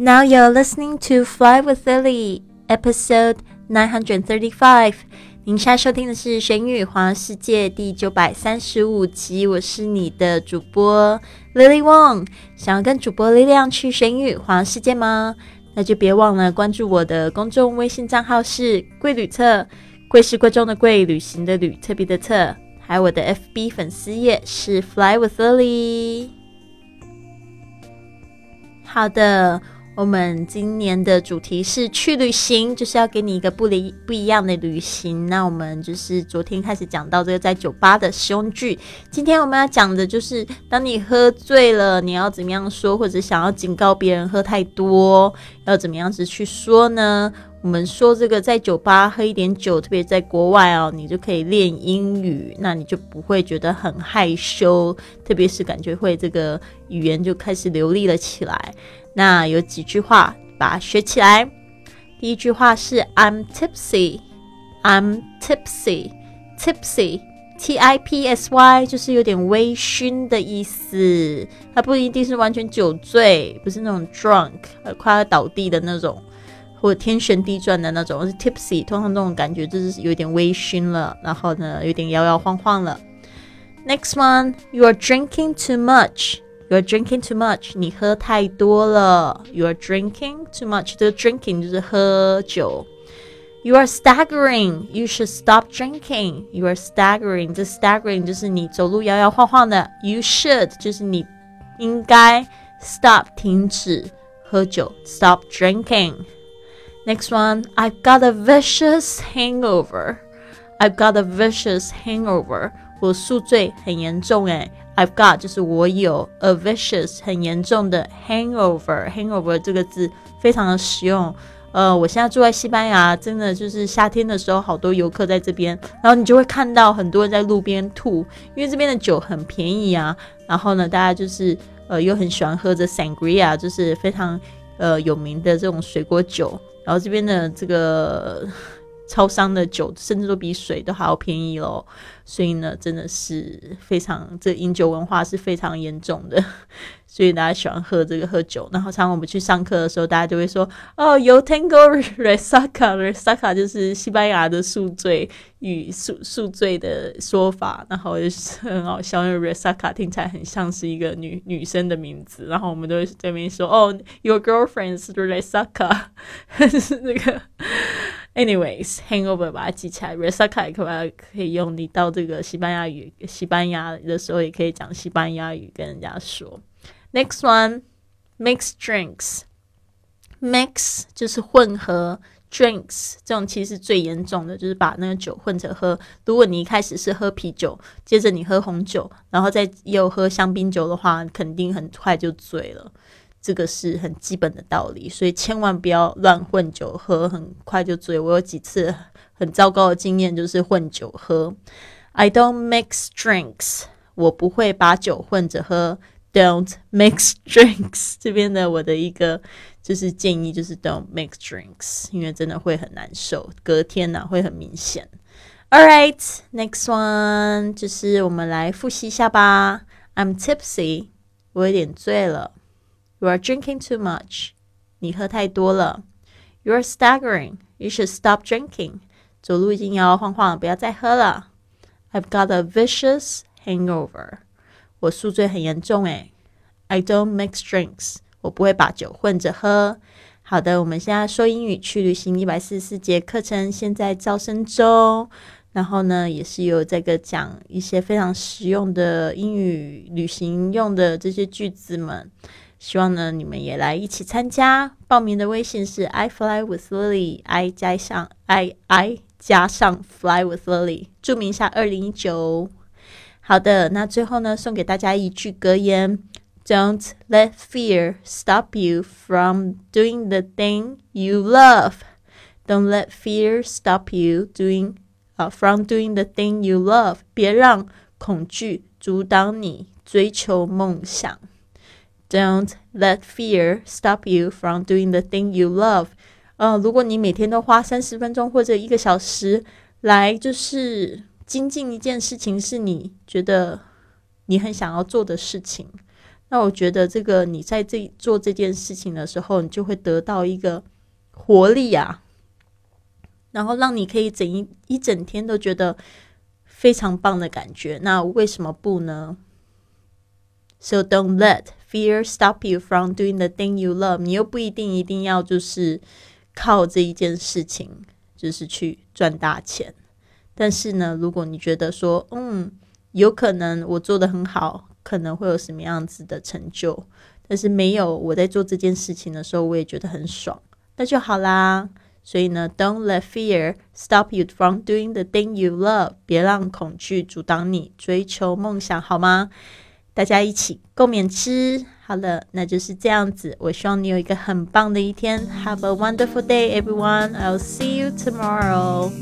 Now you're listening to Fly with Lily, episode nine hundred thirty-five. 您现在收听的是《玄宇环世界》第九百三十五集，我是你的主播 Lily Wong。想要跟主播力量去玄宇环世界吗？那就别忘了关注我的公众微信账号是“贵旅特”，贵是贵重的贵，旅行的旅，特别的特。还有我的 FB 粉丝页是 Fly with Lily。好的。我们今年的主题是去旅行，就是要给你一个不离不一样的旅行。那我们就是昨天开始讲到这个在酒吧的使用句，今天我们要讲的就是当你喝醉了，你要怎么样说，或者想要警告别人喝太多，要怎么样子去说呢？我们说这个在酒吧喝一点酒，特别在国外哦，你就可以练英语，那你就不会觉得很害羞，特别是感觉会这个语言就开始流利了起来。那有几句话把它学起来。第一句话是 I'm tipsy，I'm tipsy，tipsy，T I P S Y，就是有点微醺的意思。它不一定是完全酒醉，不是那种 drunk，快要倒地的那种，或者天旋地转的那种。是 tipsy，通常那种感觉就是有点微醺了，然后呢，有点摇摇晃晃了。Next one，you are drinking too much。You're drinking too much，你喝太多了。You're drinking too much，这个 drinking 就是喝酒。You are staggering. You should stop drinking. You are staggering. 这 staggering 就是你走路摇摇晃晃的。You should 就是你应该 stop 停止喝酒。Stop drinking. Next one. I've got a vicious hangover. I've got a vicious hangover. 我宿醉很严重诶。I've got 就是我有 a vicious 很严重的 hangover。hangover 这个字非常的实用。呃，我现在住在西班牙，真的就是夏天的时候，好多游客在这边，然后你就会看到很多人在路边吐，因为这边的酒很便宜啊。然后呢，大家就是呃又很喜欢喝着 sangria，就是非常呃有名的这种水果酒。然后这边的这个。超商的酒甚至都比水都还要便宜喽，所以呢，真的是非常这饮酒文化是非常严重的，所以大家喜欢喝这个喝酒。然后，常我们去上课的时候，大家就会说：“哦，有 Tango Resaca，Resaca 就是西班牙的宿醉与宿宿醉的说法。”然后就是很好笑，因为 Resaca 听起来很像是一个女女生的名字。然后我们都会在那边说：“哦，Your girlfriend s Resaca，是那个。” Anyways，hangover 把它记起来，resaca 可不可以用？你到这个西班牙语，西班牙的时候也可以讲西班牙语跟人家说。Next one，mix drinks，mix 就是混合，drinks 这种其实最严重的就是把那个酒混着喝。如果你一开始是喝啤酒，接着你喝红酒，然后再又喝香槟酒的话，肯定很快就醉了。这个是很基本的道理，所以千万不要乱混酒喝，很快就醉。我有几次很糟糕的经验，就是混酒喝。I don't mix drinks，我不会把酒混着喝。Don't mix drinks，这边的我的一个就是建议就是 Don't mix drinks，因为真的会很难受，隔天呢会很明显。All right，next one，就是我们来复习一下吧。I'm tipsy，我有点醉了。You are drinking too much. 你喝太多了。You are staggering. You should stop drinking. 走路已经摇摇晃晃，不要再喝了。I've got a vicious hangover. 我宿醉很严重诶。I don't mix drinks. 我不会把酒混着喝。好的，我们现在说英语去旅行一百四十四节课程，现在招生中。然后呢，也是有这个讲一些非常实用的英语旅行用的这些句子们。希望呢，你们也来一起参加。报名的微信是 I fly with Lily，I 加上 I I 加上 fly with Lily，注明一下二零一九。好的，那最后呢，送给大家一句格言：Don't let fear stop you from doing the thing you love. Don't let fear stop you doing 啊 from doing the thing you love. 别让恐惧阻挡你追求梦想。Don't let fear stop you from doing the thing you love。呃，如果你每天都花三十分钟或者一个小时来就是精进一件事情，是你觉得你很想要做的事情，那我觉得这个你在这做这件事情的时候，你就会得到一个活力啊，然后让你可以整一一整天都觉得非常棒的感觉。那为什么不呢？So don't let fear stop you from doing the thing you love。你又不一定一定要就是靠这一件事情，就是去赚大钱。但是呢，如果你觉得说，嗯，有可能我做的很好。可能会有什么样子的成就，但是没有我在做这件事情的时候，我也觉得很爽，那就好啦。所以呢，Don't let fear stop you from doing the thing you love。别让恐惧阻挡你追求梦想，好吗？大家一起共勉吃。好了，那就是这样子。我希望你有一个很棒的一天。Have a wonderful day, everyone. I'll see you tomorrow.